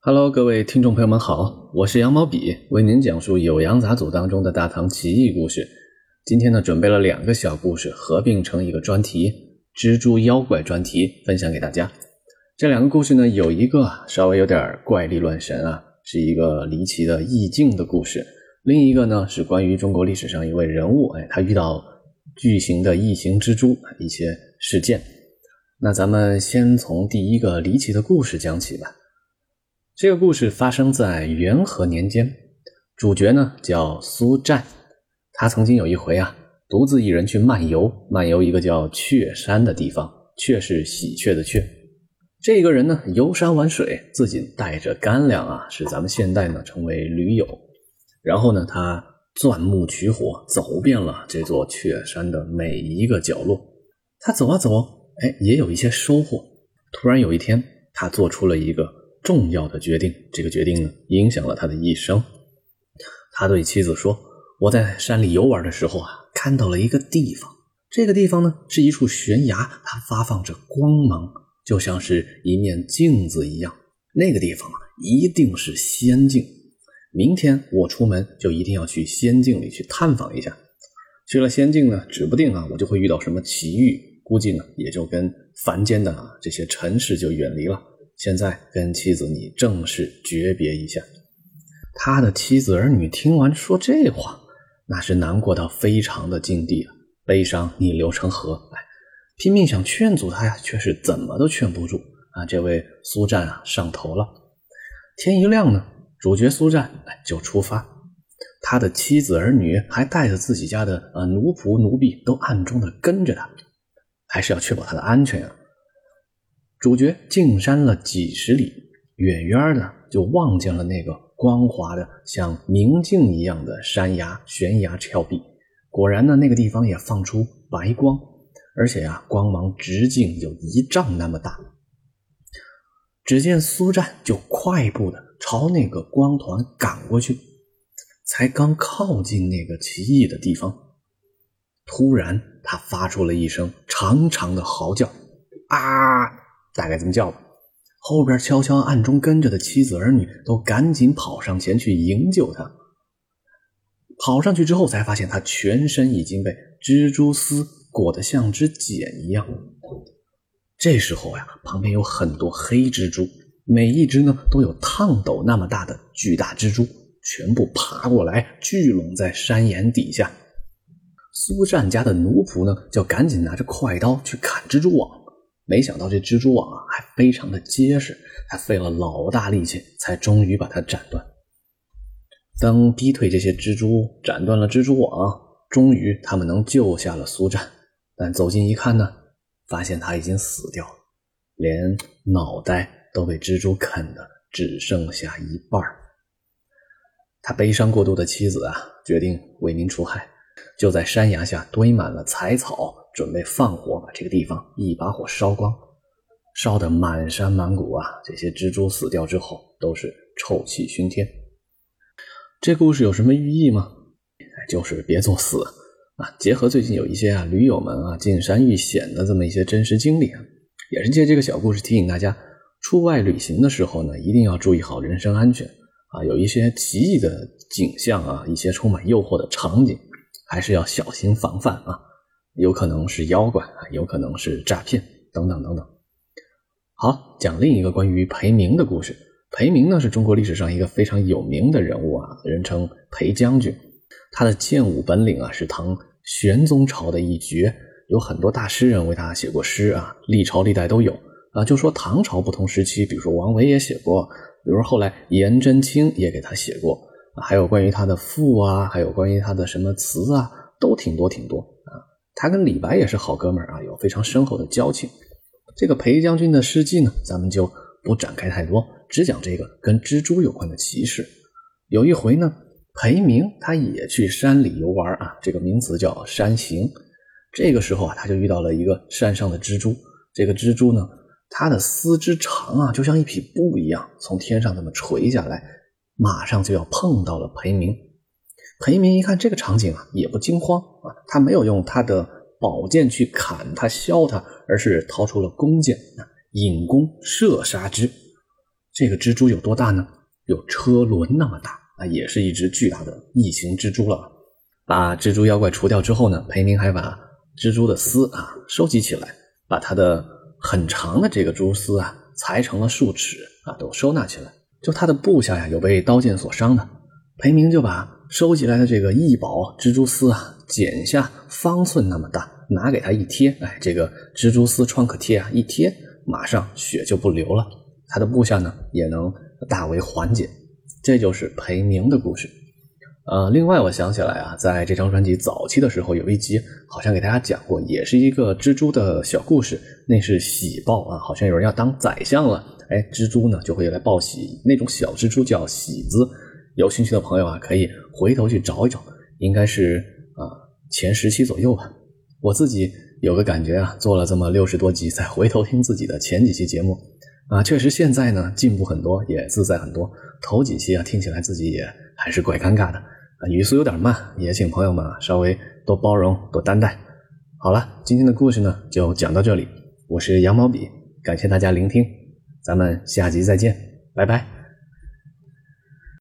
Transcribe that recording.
Hello，各位听众朋友们好，我是羊毛笔，为您讲述《酉阳杂俎》当中的大唐奇异故事。今天呢，准备了两个小故事，合并成一个专题——蜘蛛妖怪专题，分享给大家。这两个故事呢，有一个稍微有点怪力乱神啊，是一个离奇的意境的故事；另一个呢，是关于中国历史上一位人物，哎，他遇到巨型的异形蜘蛛一些事件。那咱们先从第一个离奇的故事讲起吧。这个故事发生在元和年间，主角呢叫苏战，他曾经有一回啊，独自一人去漫游，漫游一个叫雀山的地方，雀是喜鹊的雀。这个人呢游山玩水，自己带着干粮啊，是咱们现代呢称为驴友。然后呢，他钻木取火，走遍了这座雀山的每一个角落。他走啊走，哎，也有一些收获。突然有一天，他做出了一个。重要的决定，这个决定呢，影响了他的一生。他对妻子说：“我在山里游玩的时候啊，看到了一个地方。这个地方呢，是一处悬崖，它发放着光芒，就像是一面镜子一样。那个地方啊，一定是仙境。明天我出门就一定要去仙境里去探访一下。去了仙境呢，指不定啊，我就会遇到什么奇遇，估计呢，也就跟凡间的啊这些尘世就远离了。”现在跟妻子你正式诀别一下。他的妻子儿女听完说这话，那是难过到非常的境地啊，悲伤逆流成河，哎，拼命想劝阻他呀，却是怎么都劝不住啊。这位苏战啊上头了。天一亮呢，主角苏战哎就出发，他的妻子儿女还带着自己家的呃奴仆奴婢都暗中的跟着他，还是要确保他的安全啊。主角进山了几十里，远远的就望见了那个光滑的像明镜一样的山崖悬崖峭壁。果然呢，那个地方也放出白光，而且呀，光芒直径有一丈那么大。只见苏战就快步的朝那个光团赶过去，才刚靠近那个奇异的地方，突然他发出了一声长长的嚎叫，啊！大概这么叫吧。后边悄悄暗中跟着的妻子儿女都赶紧跑上前去营救他。跑上去之后，才发现他全身已经被蜘蛛丝裹得像只茧一样。这时候呀，旁边有很多黑蜘蛛，每一只呢都有烫斗那么大的巨大蜘蛛，全部爬过来聚拢在山岩底下。苏战家的奴仆呢，就赶紧拿着快刀去砍蜘蛛网。没想到这蜘蛛网啊还非常的结实，他费了老大力气才终于把它斩断。当逼退这些蜘蛛，斩断了蜘蛛网，终于他们能救下了苏战。但走近一看呢，发现他已经死掉了，连脑袋都被蜘蛛啃的只剩下一半他悲伤过度的妻子啊，决定为民除害，就在山崖下堆满了柴草。准备放火把这个地方一把火烧光，烧得满山满谷啊！这些蜘蛛死掉之后都是臭气熏天。这故事有什么寓意吗？就是别作死啊！结合最近有一些啊驴友们啊进山遇险的这么一些真实经历啊，也是借这个小故事提醒大家，出外旅行的时候呢，一定要注意好人身安全啊！有一些奇异的景象啊，一些充满诱惑的场景，还是要小心防范啊！有可能是妖怪啊，有可能是诈骗，等等等等。好，讲另一个关于裴明的故事。裴明呢，是中国历史上一个非常有名的人物啊，人称裴将军。他的剑舞本领啊，是唐玄宗朝的一绝，有很多大诗人为他写过诗啊，历朝历代都有啊。就说唐朝不同时期，比如说王维也写过，比如说后来颜真卿也给他写过，还有关于他的赋啊，还有关于他的什么词啊，都挺多挺多啊。他跟李白也是好哥们儿啊，有非常深厚的交情。这个裴将军的事迹呢，咱们就不展开太多，只讲这个跟蜘蛛有关的奇事。有一回呢，裴明他也去山里游玩啊，这个名词叫山行。这个时候啊，他就遇到了一个山上的蜘蛛。这个蜘蛛呢，它的丝织长啊，就像一匹布一样，从天上这么垂下来，马上就要碰到了裴明。裴明一看这个场景啊，也不惊慌啊，他没有用他的宝剑去砍他、削他，而是掏出了弓箭啊，引弓射杀之。这个蜘蛛有多大呢？有车轮那么大啊，也是一只巨大的异形蜘蛛了。把蜘蛛妖怪除掉之后呢，裴明还把蜘蛛的丝啊收集起来，把它的很长的这个蛛丝啊裁成了数尺啊，都收纳起来。就他的部下呀有被刀剑所伤的，裴明就把收集来的这个异宝蜘蛛丝啊剪下方寸那么大，拿给他一贴，哎，这个蜘蛛丝创可贴啊一贴，马上血就不流了。他的部下呢也能大为缓解。这就是裴明的故事。呃，另外我想起来啊，在这张专辑早期的时候，有一集好像给大家讲过，也是一个蜘蛛的小故事。那是喜报啊，好像有人要当宰相了，哎，蜘蛛呢就会来报喜。那种小蜘蛛叫喜子，有兴趣的朋友啊，可以回头去找一找，应该是啊前十期左右吧。我自己有个感觉啊，做了这么六十多集，再回头听自己的前几期节目啊，确实现在呢进步很多，也自在很多。头几期啊，听起来自己也还是怪尴尬的。啊，语速有点慢，也请朋友们稍微多包容、多担待。好了，今天的故事呢就讲到这里。我是羊毛笔，感谢大家聆听，咱们下集再见，拜拜。